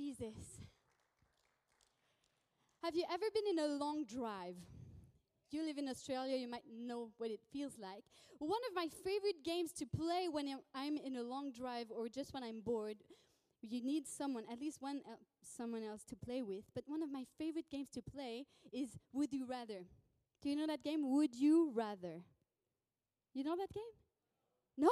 Jesus. Have you ever been in a long drive? You live in Australia, you might know what it feels like. One of my favorite games to play when I'm- in a long drive or just when I'm bored, you need someone, at least one el- someone else to play with. But one of my favorite games to play is Would You Rather. Do you know that game? Would You Rather? You know that game? No?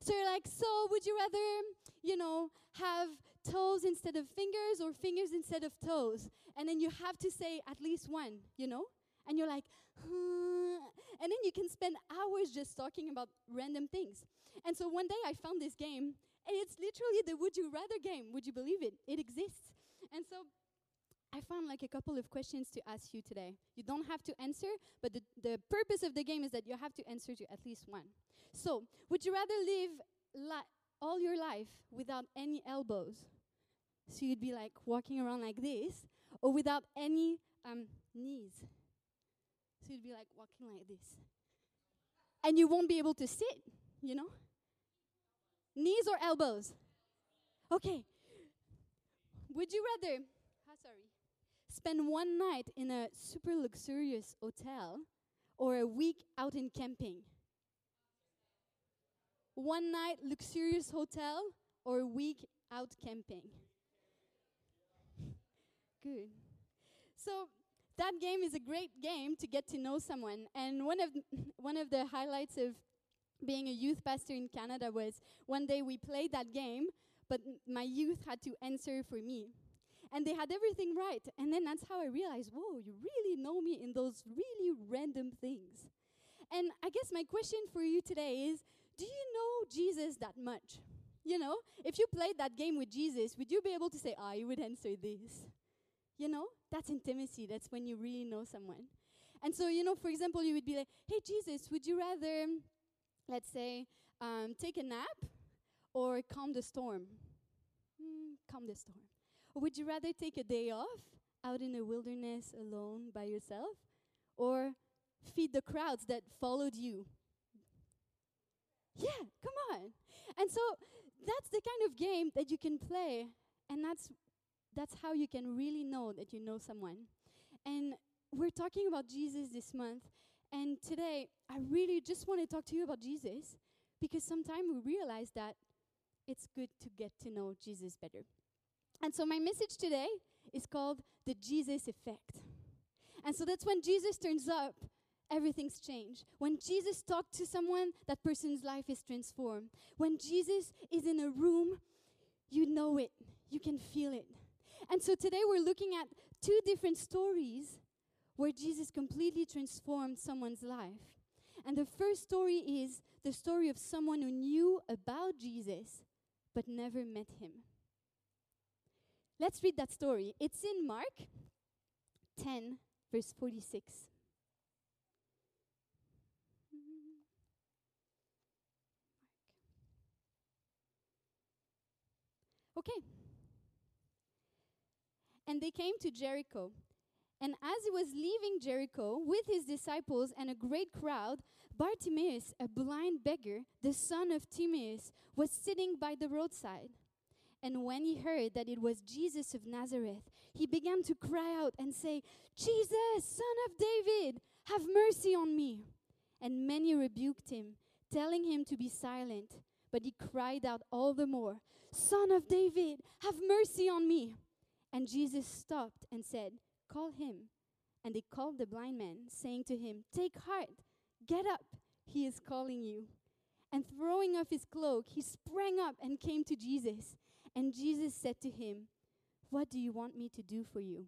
So you're like, so would you rather, you know, have toes instead of fingers or fingers instead of toes? And then you have to say at least one, you know? And you're like, and then you can spend hours just talking about random things. And so one day I found this game, and it's literally the Would You Rather game. Would you believe it? It exists. And so I found like a couple of questions to ask you today. You don't have to answer, but the, the purpose of the game is that you have to answer to at least one. So, would you rather live li- all your life without any elbows? So you'd be like walking around like this, or without any um, knees? So you'd be like walking like this. And you won't be able to sit, you know? Knees or elbows? Okay. Would you rather, ah, sorry, spend one night in a super luxurious hotel or a week out in camping? One night luxurious hotel or a week out camping? Good. So that game is a great game to get to know someone. And one of one of the highlights of being a youth pastor in Canada was one day we played that game, but my youth had to answer for me. And they had everything right. And then that's how I realized, whoa, you really know me in those really random things. And I guess my question for you today is do you know Jesus that much? You know, if you played that game with Jesus, would you be able to say, ah, you would answer this? You know, that's intimacy. That's when you really know someone. And so, you know, for example, you would be like, hey, Jesus, would you rather, let's say, um, take a nap or calm the storm? Hmm, calm the storm. Or would you rather take a day off out in the wilderness alone by yourself or feed the crowds that followed you? Yeah, come on. And so that's the kind of game that you can play, and that's that's how you can really know that you know someone. And we're talking about Jesus this month, and today I really just want to talk to you about Jesus because sometimes we realize that it's good to get to know Jesus better. And so my message today is called the Jesus effect. And so that's when Jesus turns up, everything's changed. When Jesus talks to someone, that person's life is transformed. When Jesus is in a room, you know it, you can feel it. And so today we're looking at two different stories where Jesus completely transformed someone's life. And the first story is the story of someone who knew about Jesus but never met him. Let's read that story. It's in Mark 10, verse 46. Okay. And they came to Jericho. And as he was leaving Jericho with his disciples and a great crowd, Bartimaeus, a blind beggar, the son of Timaeus, was sitting by the roadside. And when he heard that it was Jesus of Nazareth, he began to cry out and say, Jesus, son of David, have mercy on me. And many rebuked him, telling him to be silent. But he cried out all the more, Son of David, have mercy on me. And Jesus stopped and said, Call him. And they called the blind man, saying to him, Take heart, get up, he is calling you. And throwing off his cloak, he sprang up and came to Jesus. And Jesus said to him, What do you want me to do for you?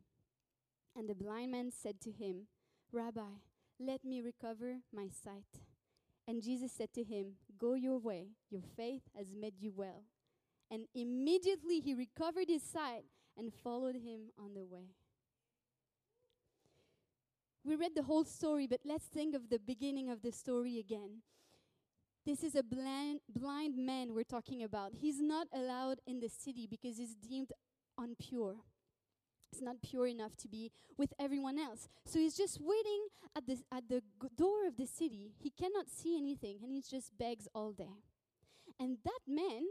And the blind man said to him, Rabbi, let me recover my sight. And Jesus said to him, Go your way, your faith has made you well. And immediately he recovered his sight and followed him on the way. We read the whole story, but let's think of the beginning of the story again. This is a blind, blind man we're talking about. He's not allowed in the city because he's deemed unpure. It's not pure enough to be with everyone else. So he's just waiting at the, at the g- door of the city. He cannot see anything and he just begs all day. And that man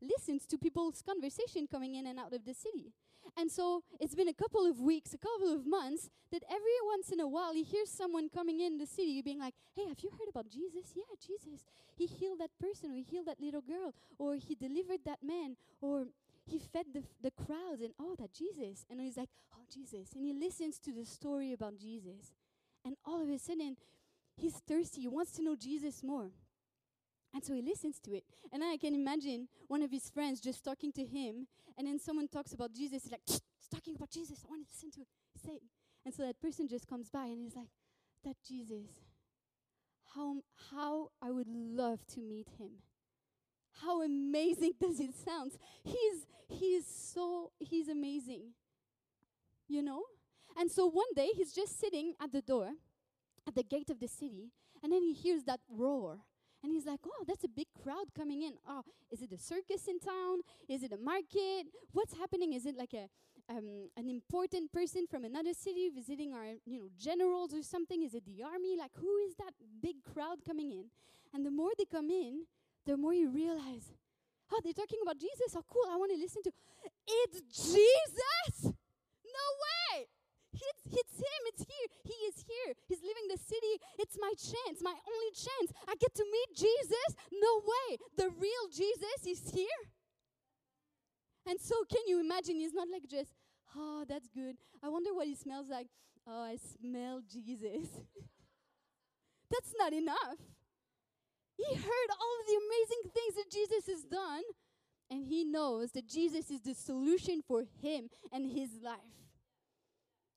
listens to people's conversation coming in and out of the city. And so it's been a couple of weeks, a couple of months, that every once in a while he hears someone coming in the city being like, Hey, have you heard about Jesus? Yeah, Jesus. He healed that person, or he healed that little girl, or he delivered that man, or he fed the, the crowds, and oh, that Jesus. And he's like, Oh, Jesus. And he listens to the story about Jesus. And all of a sudden, he's thirsty. He wants to know Jesus more. And so he listens to it. And I can imagine one of his friends just talking to him, and then someone talks about Jesus. He's like, He's talking about Jesus. I want to listen to it. Say. And so that person just comes by and he's like, That Jesus, how, how I would love to meet him. How amazing does it sound? He's, he's so, he's amazing. You know? And so one day he's just sitting at the door, at the gate of the city, and then he hears that roar. And he's like, oh, that's a big crowd coming in. Oh, is it a circus in town? Is it a market? What's happening? Is it like a um, an important person from another city visiting our, you know, generals or something? Is it the army? Like, who is that big crowd coming in? And the more they come in, the more you realize, oh, they're talking about Jesus. Oh, cool. I want to listen to. It's Jesus. No way. It's, it's him. It's here. He is here. He's leaving the city. It's my chance, my only chance. I get to meet Jesus. No way. The real Jesus is here. And so, can you imagine? He's not like just, oh, that's good. I wonder what he smells like. Oh, I smell Jesus. that's not enough. He heard all of the amazing things that Jesus has done, and he knows that Jesus is the solution for him and his life.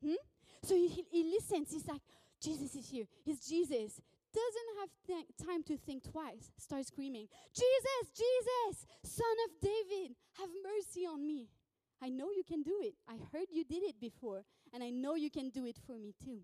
Hmm? So he, he, listens. He's like, Jesus is here. He's Jesus. Doesn't have th- time to think twice. Starts screaming, Jesus, Jesus, son of David, have mercy on me. I know you can do it. I heard you did it before, and I know you can do it for me too.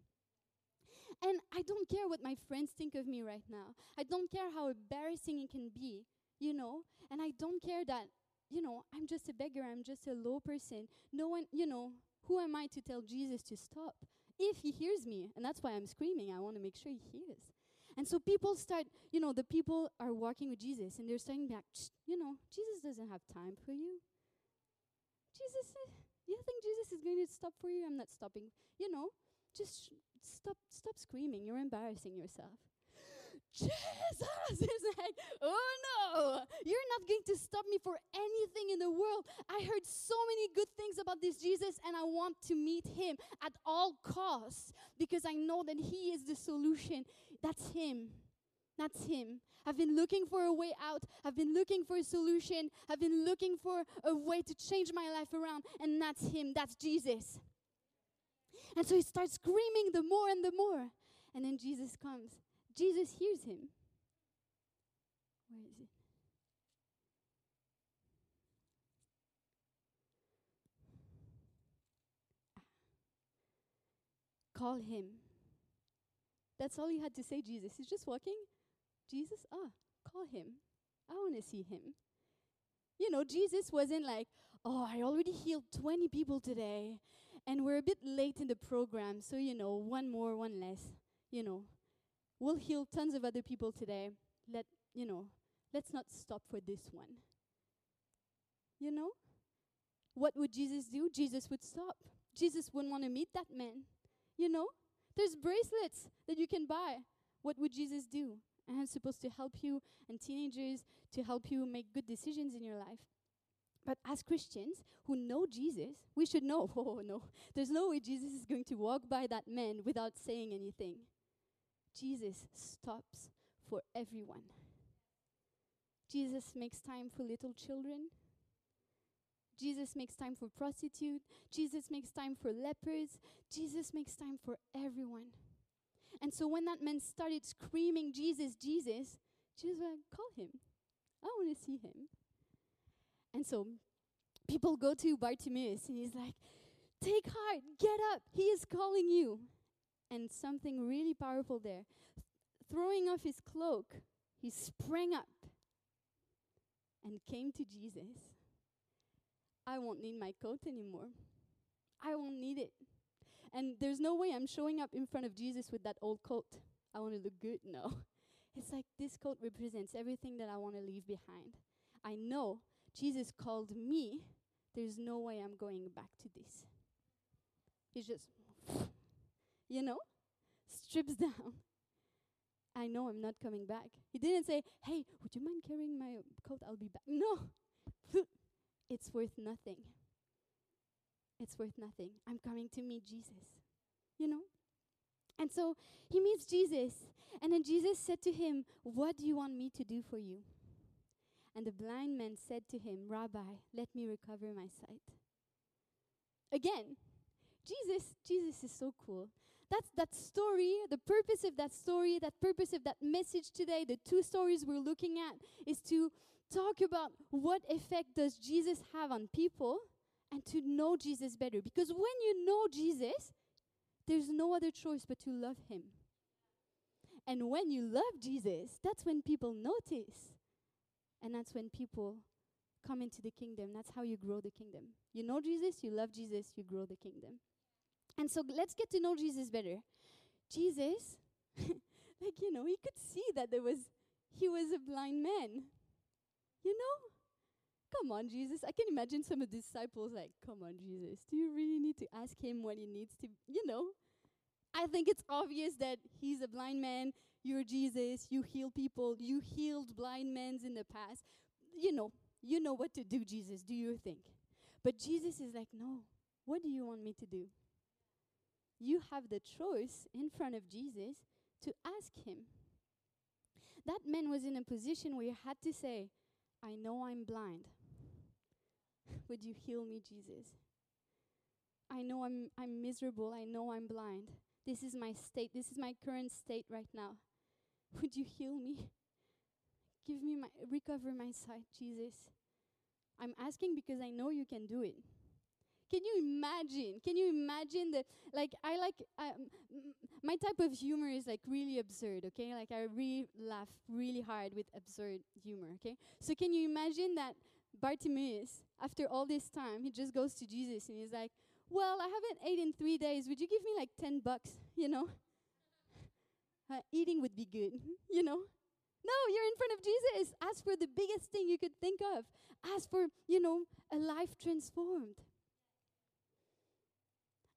And I don't care what my friends think of me right now. I don't care how embarrassing it can be, you know, and I don't care that, you know, I'm just a beggar, I'm just a low person. No one, you know, who am I to tell Jesus to stop? If he hears me, and that's why I'm screaming, I want to make sure he hears. And so people start, you know, the people are walking with Jesus and they're starting back, you know, Jesus doesn't have time for you. Jesus, uh, you think Jesus is going to stop for you? I'm not stopping. You know, just stop, stop screaming. You're embarrassing yourself. Jesus is like, oh no, you're not going to stop me for anything in the world. I heard so many good things about this Jesus, and I want to meet him at all costs because I know that he is the solution. That's him. That's him. I've been looking for a way out. I've been looking for a solution. I've been looking for a way to change my life around, and that's him. That's Jesus. And so he starts screaming the more and the more. And then Jesus comes. Jesus hears him. Where is it? Call him. That's all he had to say, Jesus. He's just walking. Jesus, ah, call him. I want to see him. You know, Jesus wasn't like, oh, I already healed 20 people today, and we're a bit late in the program, so, you know, one more, one less. You know, we'll heal tons of other people today. Let, you know, let's not stop for this one. You know? What would Jesus do? Jesus would stop. Jesus wouldn't want to meet that man. You know? There's bracelets that you can buy. What would Jesus do? And I'm supposed to help you and teenagers to help you make good decisions in your life. But as Christians who know Jesus, we should know oh no, there's no way Jesus is going to walk by that man without saying anything. Jesus stops for everyone. Jesus makes time for little children. Jesus makes time for prostitute. Jesus makes time for lepers. Jesus makes time for everyone. And so when that man started screaming, Jesus, Jesus, Jesus was like, call him. I want to see him. And so people go to Bartimaeus and he's like, take heart, get up. He is calling you. And something really powerful there. Th- Throwing off his cloak, he sprang up and came to Jesus. I won't need my coat anymore. I won't need it. And there's no way I'm showing up in front of Jesus with that old coat. I want to look good. No. It's like this coat represents everything that I want to leave behind. I know Jesus called me, there's no way I'm going back to this. He just, you know, strips down. I know I'm not coming back. He didn't say, Hey, would you mind carrying my coat? I'll be back. No, it's worth nothing. It's worth nothing. I'm coming to meet Jesus, you know? And so he meets Jesus, and then Jesus said to him, What do you want me to do for you? And the blind man said to him, Rabbi, let me recover my sight. Again, Jesus, Jesus is so cool. That's that story, the purpose of that story, that purpose of that message today, the two stories we're looking at is to talk about what effect does Jesus have on people and to know Jesus better. Because when you know Jesus, there's no other choice but to love him. And when you love Jesus, that's when people notice. And that's when people come into the kingdom. That's how you grow the kingdom. You know Jesus, you love Jesus, you grow the kingdom. And so let's get to know Jesus better. Jesus, like, you know, he could see that there was, he was a blind man. You know? Come on, Jesus. I can imagine some of the disciples like, come on, Jesus. Do you really need to ask him what he needs to, you know? I think it's obvious that he's a blind man. You're Jesus. You heal people. You healed blind men in the past. You know, you know what to do, Jesus. Do you think? But Jesus is like, no. What do you want me to do? You have the choice in front of Jesus to ask him. That man was in a position where he had to say, I know I'm blind. Would you heal me, Jesus? I know I'm, I'm miserable. I know I'm blind. This is my state. This is my current state right now. Would you heal me? Give me my, recover my sight, Jesus. I'm asking because I know you can do it. Can you imagine? Can you imagine that? Like, I like, um, my type of humor is like really absurd, okay? Like, I really laugh really hard with absurd humor, okay? So, can you imagine that Bartimaeus, after all this time, he just goes to Jesus and he's like, Well, I haven't ate in three days. Would you give me like 10 bucks, you know? Uh, eating would be good, you know? No, you're in front of Jesus. Ask for the biggest thing you could think of. Ask for, you know, a life transformed.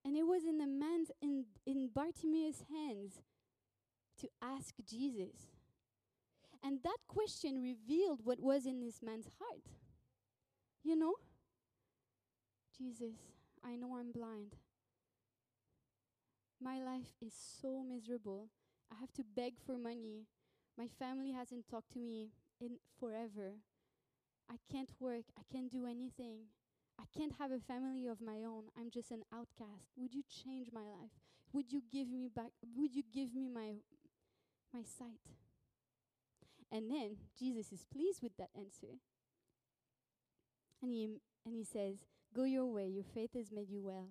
And it was in the man's in in Bartimaeus' hands to ask Jesus. And that question revealed what was in this man's heart. You know? Jesus, I know I'm blind. My life is so miserable. I have to beg for money. My family hasn't talked to me in forever. I can't work. I can't do anything. I can't have a family of my own. I'm just an outcast. Would you change my life? Would you give me back would you give me my my sight? And then Jesus is pleased with that answer. And he and he says, "Go your way. Your faith has made you well."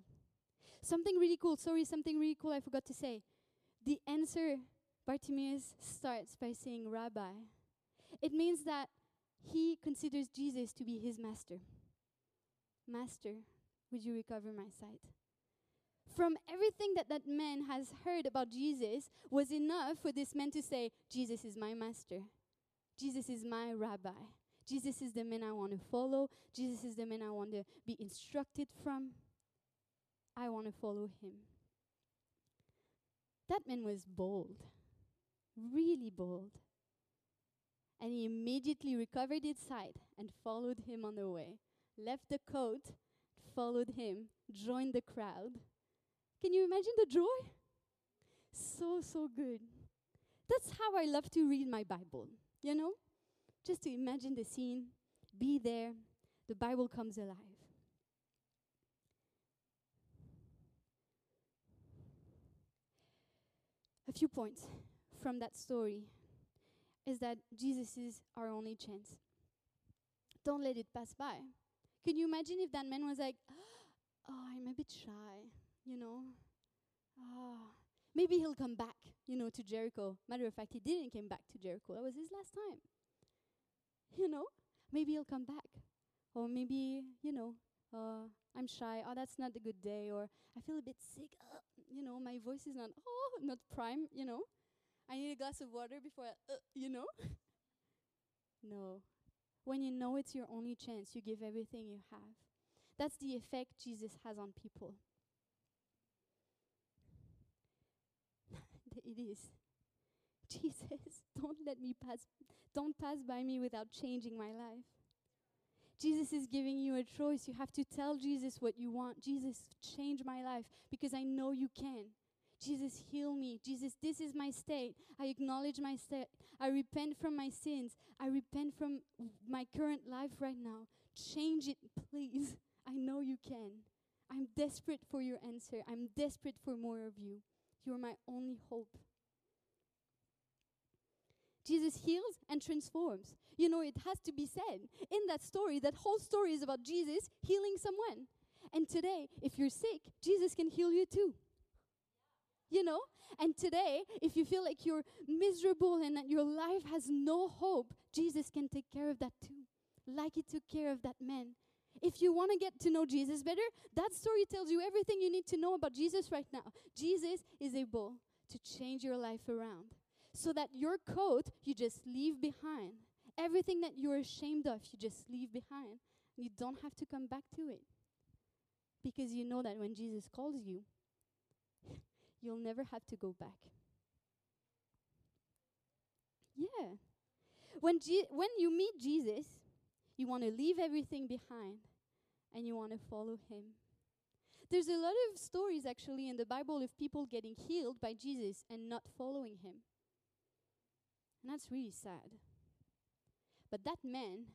Something really cool. Sorry, something really cool I forgot to say. The answer Bartimaeus starts by saying rabbi. It means that he considers Jesus to be his master. Master, would you recover my sight? From everything that that man has heard about Jesus was enough for this man to say, Jesus is my master. Jesus is my rabbi. Jesus is the man I want to follow. Jesus is the man I want to be instructed from. I want to follow him. That man was bold, really bold. And he immediately recovered his sight and followed him on the way left the coat, followed him, joined the crowd. Can you imagine the joy? So, so good. That's how I love to read my Bible, you know? Just to imagine the scene, be there, the Bible comes alive. A few points from that story is that Jesus is our only chance. Don't let it pass by. Can you imagine if that man was like, oh, I'm a bit shy, you know? Ah, maybe he'll come back, you know, to Jericho. Matter of fact, he didn't come back to Jericho. That was his last time. You know? Maybe he'll come back. Or maybe, you know, uh, I'm shy. Oh, that's not a good day. Or I feel a bit sick. Uh, you know, my voice is not, oh, not prime, you know? I need a glass of water before I, uh, you know? no. When you know it's your only chance, you give everything you have. That's the effect Jesus has on people. it is. Jesus, don't let me pass don't pass by me without changing my life. Jesus is giving you a choice. You have to tell Jesus what you want. Jesus, change my life because I know you can. Jesus, heal me. Jesus, this is my state. I acknowledge my state. I repent from my sins. I repent from my current life right now. Change it, please. I know you can. I'm desperate for your answer. I'm desperate for more of you. You're my only hope. Jesus heals and transforms. You know, it has to be said. In that story, that whole story is about Jesus healing someone. And today, if you're sick, Jesus can heal you too you know? And today, if you feel like you're miserable and that your life has no hope, Jesus can take care of that too, like He took care of that man. If you want to get to know Jesus better, that story tells you everything you need to know about Jesus right now. Jesus is able to change your life around so that your coat you just leave behind. Everything that you're ashamed of, you just leave behind. And You don't have to come back to it. Because you know that when Jesus calls you, you'll never have to go back. Yeah. When, Je- when you meet Jesus, you want to leave everything behind and you want to follow him. There's a lot of stories actually in the Bible of people getting healed by Jesus and not following him. And that's really sad. But that man,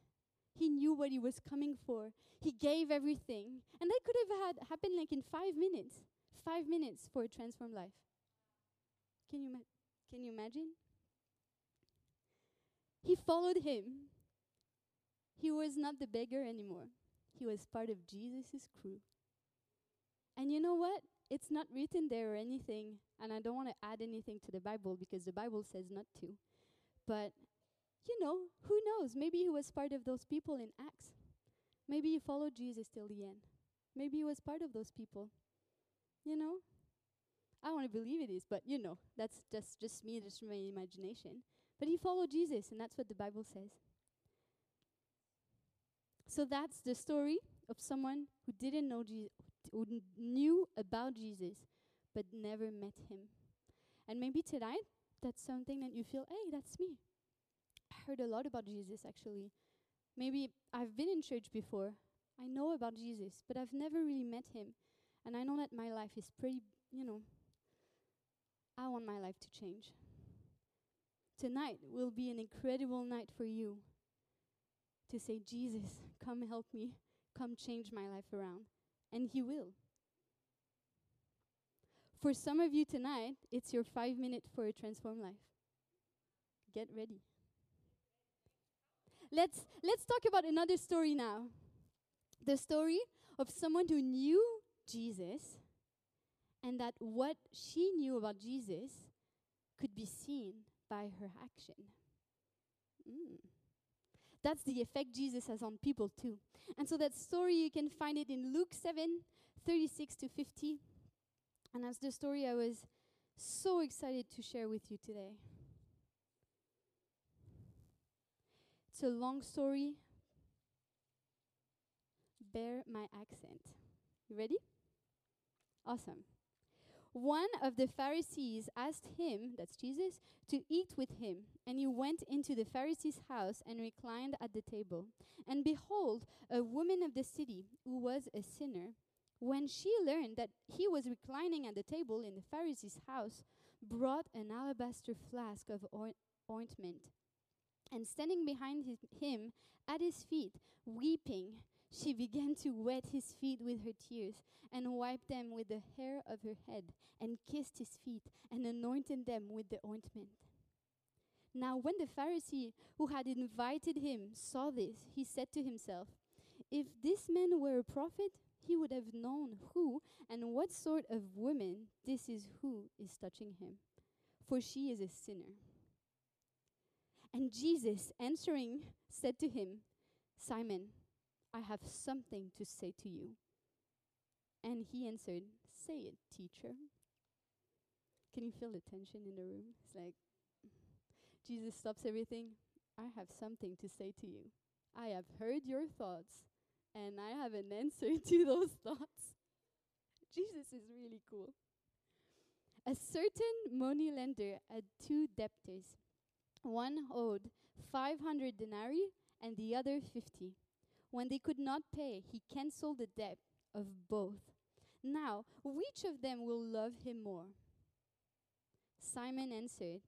he knew what he was coming for. He gave everything. And that could have had happened like in five minutes five minutes for a transformed life. Can you, ma- can you imagine? He followed him. He was not the beggar anymore. He was part of Jesus' crew. And you know what? It's not written there or anything, and I don't want to add anything to the Bible because the Bible says not to. But, you know, who knows? Maybe he was part of those people in Acts. Maybe he followed Jesus till the end. Maybe he was part of those people. You know? I want to believe it is, but you know, that's just just me, just my imagination. But he followed Jesus, and that's what the Bible says. So that's the story of someone who didn't know Jesus, who knew about Jesus, but never met him. And maybe tonight, that's something that you feel, hey, that's me. I heard a lot about Jesus, actually. Maybe I've been in church before. I know about Jesus, but I've never really met him. And I know that my life is pretty, you know, I want my life to change. Tonight will be an incredible night for you to say, Jesus, come help me, come change my life around. And He will. For some of you tonight, it's your five minute for a transformed life. Get ready. Let's let's talk about another story now. The story of someone who knew Jesus and that what she knew about Jesus could be seen by her action. Mm. That's the effect Jesus has on people too. And so that story you can find it in Luke 7 36 to 50. And that's the story I was so excited to share with you today. It's a long story. Bear my accent. You ready? Awesome. One of the Pharisees asked him, that's Jesus, to eat with him. And he went into the Pharisee's house and reclined at the table. And behold, a woman of the city, who was a sinner, when she learned that he was reclining at the table in the Pharisee's house, brought an alabaster flask of ointment. And standing behind his, him at his feet, weeping, she began to wet his feet with her tears and wiped them with the hair of her head and kissed his feet and anointed them with the ointment. Now, when the Pharisee who had invited him saw this, he said to himself, If this man were a prophet, he would have known who and what sort of woman this is who is touching him, for she is a sinner. And Jesus, answering, said to him, Simon, I have something to say to you. And he answered, Say it, teacher. Can you feel the tension in the room? It's like Jesus stops everything. I have something to say to you. I have heard your thoughts, and I have an answer to those thoughts. Jesus is really cool. A certain money lender had two debtors. One owed 500 denarii and the other 50. When they could not pay, he cancelled the debt of both. Now, which of them will love him more? Simon answered,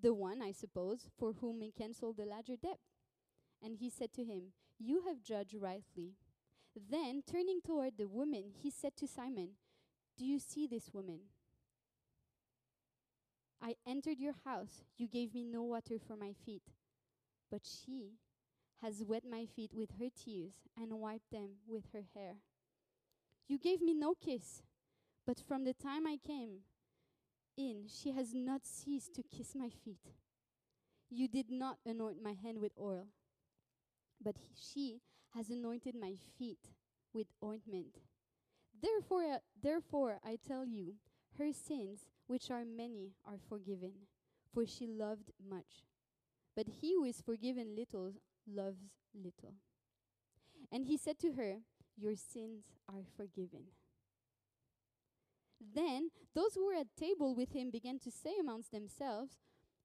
The one, I suppose, for whom he cancelled the larger debt. And he said to him, You have judged rightly. Then, turning toward the woman, he said to Simon, Do you see this woman? I entered your house. You gave me no water for my feet. But she has wet my feet with her tears and wiped them with her hair. You gave me no kiss. But from the time I came in, she has not ceased to kiss my feet. You did not anoint my hand with oil, but he, she has anointed my feet with ointment. Therefore, uh, therefore, I tell you, her sins, which are many, are forgiven, for she loved much. But he who is forgiven little loves little. And he said to her, Your sins are forgiven. Then those who were at table with him began to say amongst themselves,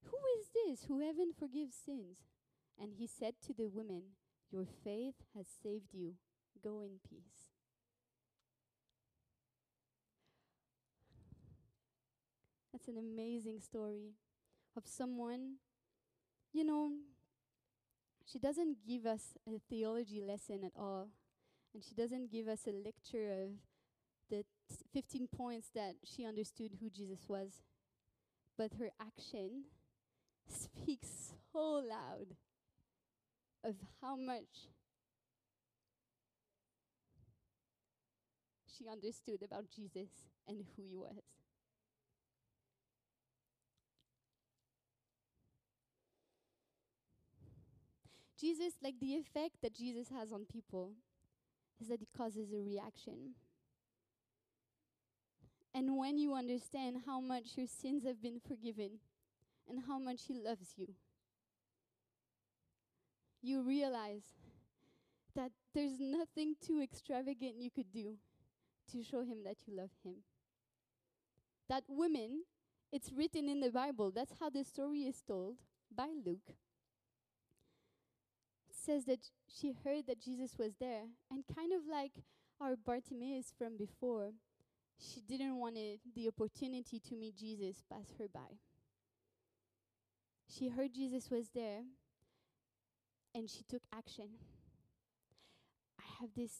Who is this who even forgives sins? And he said to the women, Your faith has saved you. Go in peace. That's an amazing story of someone, you know, she doesn't give us a theology lesson at all. And she doesn't give us a lecture of the 15 points that she understood who Jesus was. But her action speaks so loud of how much she understood about Jesus and who he was. Jesus, like the effect that Jesus has on people, is that it causes a reaction. And when you understand how much your sins have been forgiven and how much He loves you, you realize that there's nothing too extravagant you could do to show Him that you love Him. That woman, it's written in the Bible, that's how the story is told by Luke says that she heard that Jesus was there, and kind of like our Bartimaeus from before, she didn't want the opportunity to meet Jesus pass her by. She heard Jesus was there, and she took action. I have this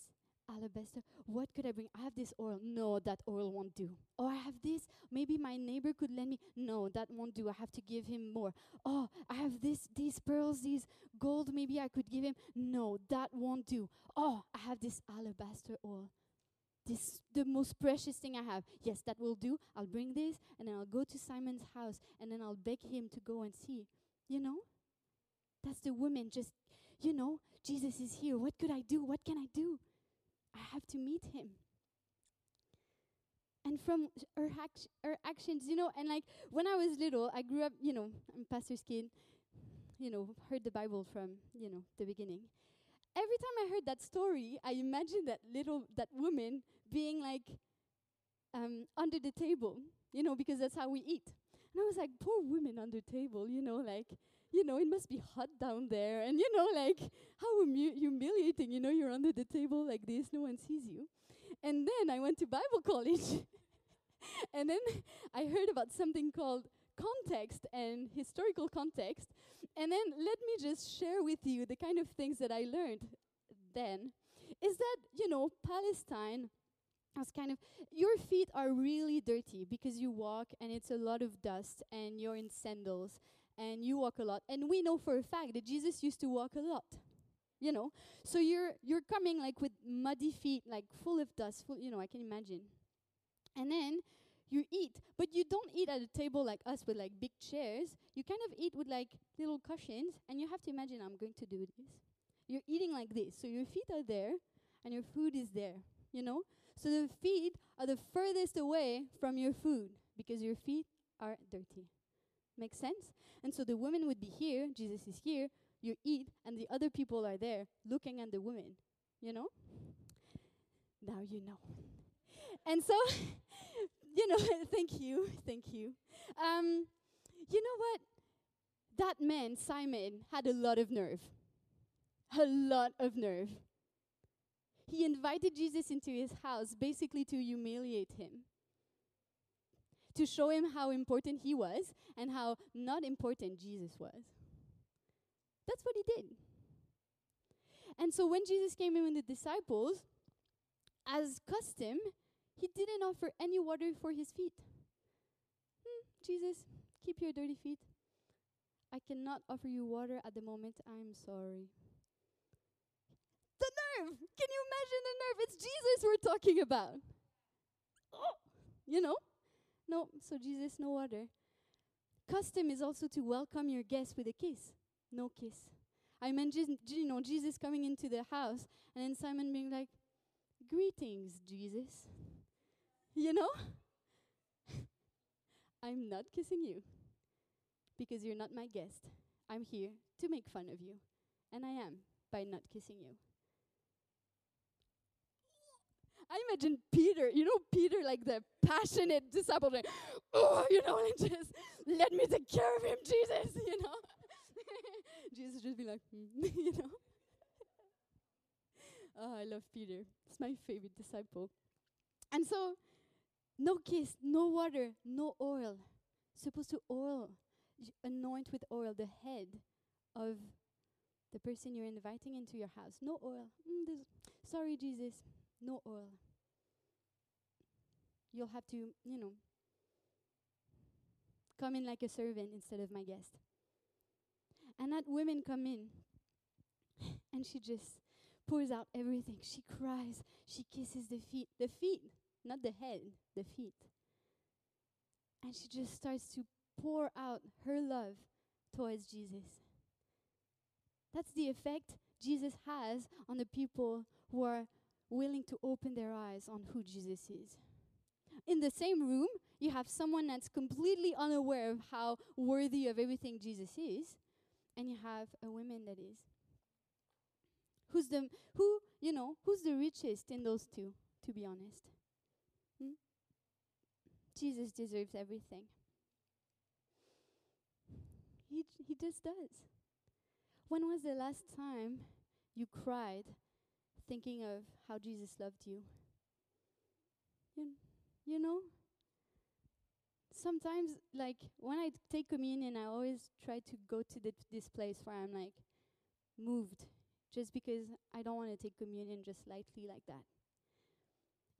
alabaster. What could I bring? I have this oil. No, that oil won't do. Oh, I have this. Maybe my neighbor could lend me. No, that won't do. I have to give him more. Oh, I have this, these pearls, these gold. Maybe I could give him. No, that won't do. Oh, I have this alabaster oil. This the most precious thing I have. Yes, that will do. I'll bring this and then I'll go to Simon's house and then I'll beg him to go and see. You know? That's the woman just, you know, Jesus is here. What could I do? What can I do? I have to meet him. And from her, act- her actions, you know, and like when I was little, I grew up, you know, I'm pastor's kid, you know, heard the Bible from, you know, the beginning. Every time I heard that story, I imagined that little, that woman being like um, under the table, you know, because that's how we eat. And I was like, poor woman under table, you know, like you know, it must be hot down there. And, you know, like, how humi- humiliating, you know, you're under the table like this, no one sees you. And then I went to Bible college. and then I heard about something called context and historical context. And then let me just share with you the kind of things that I learned then. Is that, you know, Palestine was kind of, your feet are really dirty because you walk and it's a lot of dust and you're in sandals and you walk a lot. And we know for a fact that Jesus used to walk a lot. You know, so you're you're coming like with muddy feet, like full of dust, full. You know, I can imagine. And then you eat, but you don't eat at a table like us with like big chairs. You kind of eat with like little cushions, and you have to imagine I'm going to do this. You're eating like this, so your feet are there, and your food is there. You know, so the feet are the furthest away from your food because your feet are dirty. Make sense? And so the woman would be here, Jesus is here, you eat, and the other people are there looking at the woman. You know? Now you know. And so, you know, thank you, thank you. Um, you know what? That man, Simon, had a lot of nerve. A lot of nerve. He invited Jesus into his house basically to humiliate him, to show him how important he was and how not important Jesus was. That's what he did. And so when Jesus came in with the disciples, as custom, he didn't offer any water for his feet. Hmm, Jesus, keep your dirty feet. I cannot offer you water at the moment. I'm sorry. The nerve! Can you imagine the nerve? It's Jesus we're talking about. Oh, you know? No, so Jesus, no water. Custom is also to welcome your guest with a kiss. No kiss. I imagine, you know, Jesus coming into the house and then Simon being like, Greetings, Jesus. You know? I'm not kissing you because you're not my guest. I'm here to make fun of you. And I am by not kissing you. I imagine Peter, you know, Peter, like the passionate disciple, like, oh, you know, and just let me take care of him, Jesus, you know. Jesus just be like, hmm, you know. oh, I love Peter. It's my favorite disciple. And so, no kiss, no water, no oil. Supposed to oil, anoint with oil the head of the person you're inviting into your house. No oil. Mm, sorry, Jesus no oil. You'll have to, you know, come in like a servant instead of my guest. And that woman come in and she just pours out everything. She cries. She kisses the feet. The feet, not the head, the feet. And she just starts to pour out her love towards Jesus. That's the effect Jesus has on the people who are willing to open their eyes on who Jesus is. In the same room, you have someone that's completely unaware of how worthy of everything Jesus is, and you have a woman that is. Who's the who, you know, who's the richest in those two, to be honest? Hmm? Jesus deserves everything. He he just does. When was the last time you cried thinking of how Jesus loved you. You, you know? Sometimes, like, when I take communion, I always try to go to the, this place where I'm, like, moved, just because I don't want to take communion just lightly like that.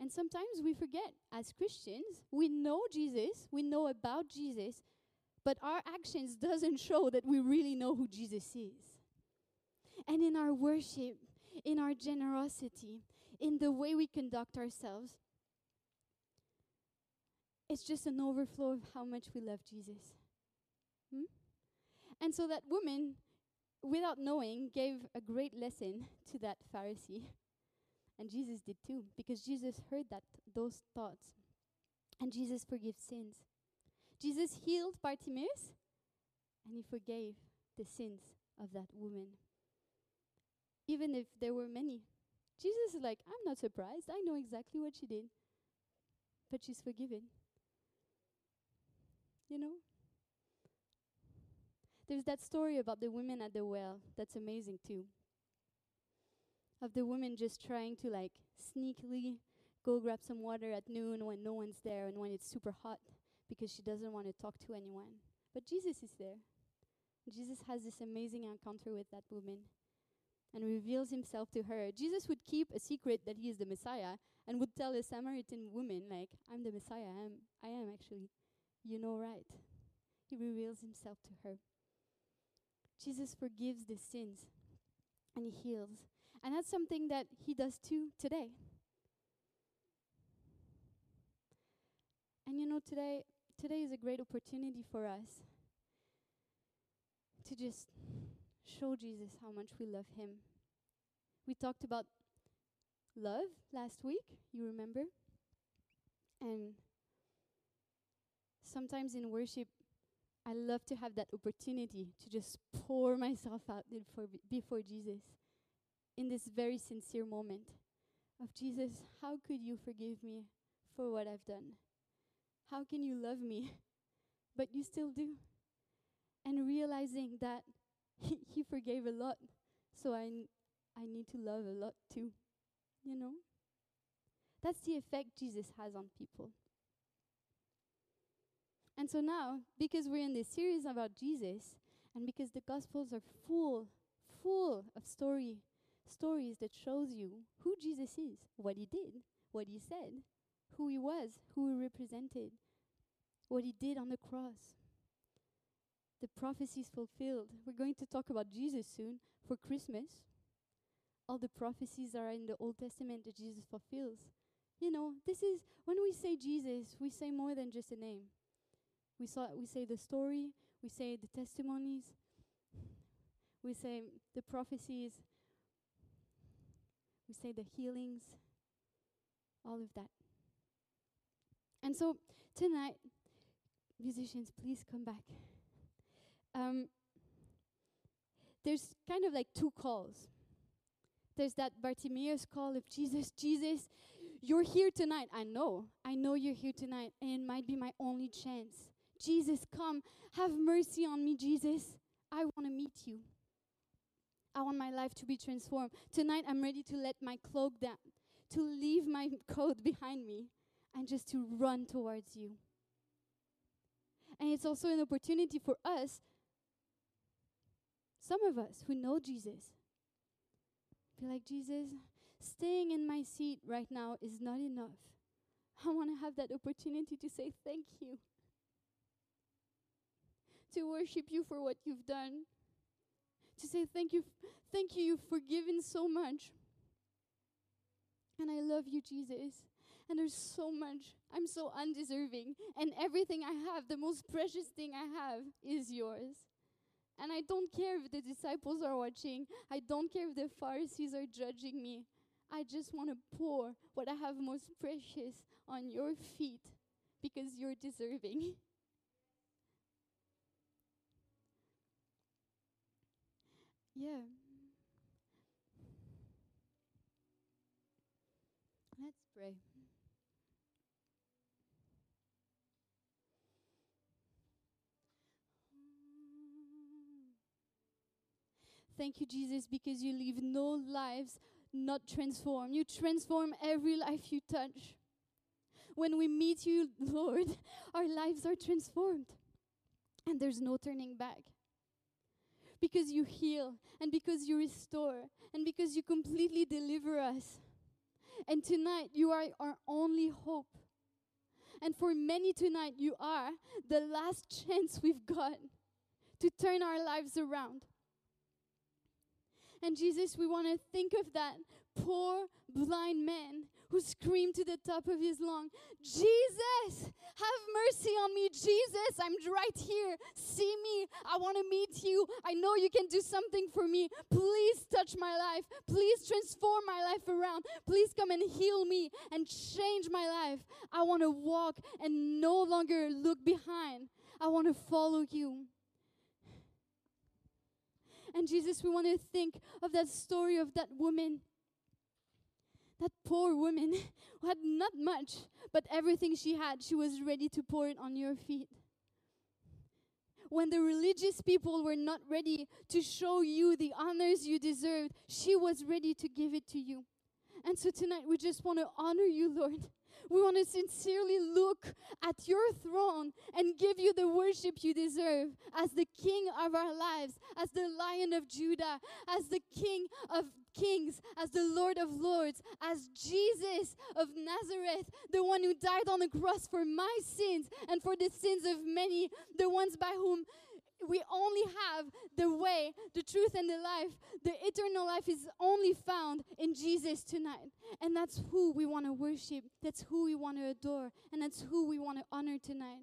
And sometimes we forget, as Christians, we know Jesus, we know about Jesus, but our actions doesn't show that we really know who Jesus is. And in our worship, in our generosity, in the way we conduct ourselves. It's just an overflow of how much we love Jesus. Hmm? And so that woman, without knowing, gave a great lesson to that Pharisee. And Jesus did too, because Jesus heard that those thoughts. And Jesus forgives sins. Jesus healed Bartimaeus, and he forgave the sins of that woman even if there were many. Jesus is like, I'm not surprised. I know exactly what she did. But she's forgiven. You know? There's that story about the women at the well. That's amazing too. Of the woman just trying to like sneakily go grab some water at noon when no one's there and when it's super hot because she doesn't want to talk to anyone. But Jesus is there. Jesus has this amazing encounter with that woman and reveals himself to her. Jesus would keep a secret that he is the Messiah and would tell a Samaritan woman, like, I'm the Messiah, I am, I am actually. You know right. He reveals himself to her. Jesus forgives the sins and he heals. And that's something that he does too today. And you know, today today is a great opportunity for us to just show Jesus how much we love him. We talked about love last week, you remember? And sometimes in worship, I love to have that opportunity to just pour myself out before, Jesus in this very sincere moment of Jesus, how could you forgive me for what I've done? How can you love me? But you still do. And realizing that he, forgave a lot, so I, I need to love a lot too. You know? That's the effect Jesus has on people. And so now, because we're in this series about Jesus, and because the Gospels are full, full of story, stories that shows you who Jesus is, what he did, what he said, who he was, who he represented, what he did on the cross. The prophecies fulfilled. We're going to talk about Jesus soon for Christmas. All the prophecies are in the Old Testament that Jesus fulfills. You know, this is when we say Jesus, we say more than just a name. We saw we say the story, we say the testimonies, we say the prophecies, we say the healings, all of that. And so tonight, musicians, please come back. Um, there's kind of like two calls. There's that Bartimaeus call of Jesus, Jesus, you're here tonight. I know, I know you're here tonight, and it might be my only chance. Jesus, come, have mercy on me, Jesus. I want to meet you. I want my life to be transformed. Tonight, I'm ready to let my cloak down, to leave my coat behind me, and just to run towards you. And it's also an opportunity for us, some of us who know Jesus, be like, Jesus, staying in my seat right now is not enough. I want to have that opportunity to say thank you, to worship you for what you've done, to say thank you, thank you, you've forgiven so much. And I love you, Jesus. And there's so much. I'm so undeserving. And everything I have, the most precious thing I have, is yours. And I don't care if the disciples are watching. I don't care if the Pharisees are judging me. I just want to pour what I have most precious on your feet because you're deserving. yeah. Let's pray. Thank you, Jesus, because you leave no lives not transformed. You transform every life you touch. When we meet you, Lord, our lives are transformed. And there's no turning back. Because you heal, and because you restore, and because you completely deliver us. And tonight, you are our only hope. And for many tonight, you are the last chance we've got to turn our lives around. And Jesus, we want to think of that poor blind man who screamed to the top of his lung, Jesus, have mercy on me. Jesus, I'm right here. See me. I want to meet you. I know you can do something for me. Please touch my life. Please transform my life around. Please come and heal me and change my life. I want to walk and no longer look behind. I want to follow you. And Jesus, we want to think of that story of that woman, that poor woman who had not much, but everything she had, she was ready to pour it on your feet. When the religious people were not ready to show you the honors you deserved, she was ready to give it to you. And so tonight we just want to honor you, Lord. We want to sincerely look at your throne and give you the worship you deserve as the King of our lives, as the Lion of Judah, as the King of kings, as the Lord of lords, as Jesus of Nazareth, the one who died on the cross for my sins and for the sins of many, the ones by whom we only have the way, the truth, and the life. The eternal life is only found in Jesus tonight. And that's who we want to worship. That's who we want to adore. And that's who we want to honor tonight.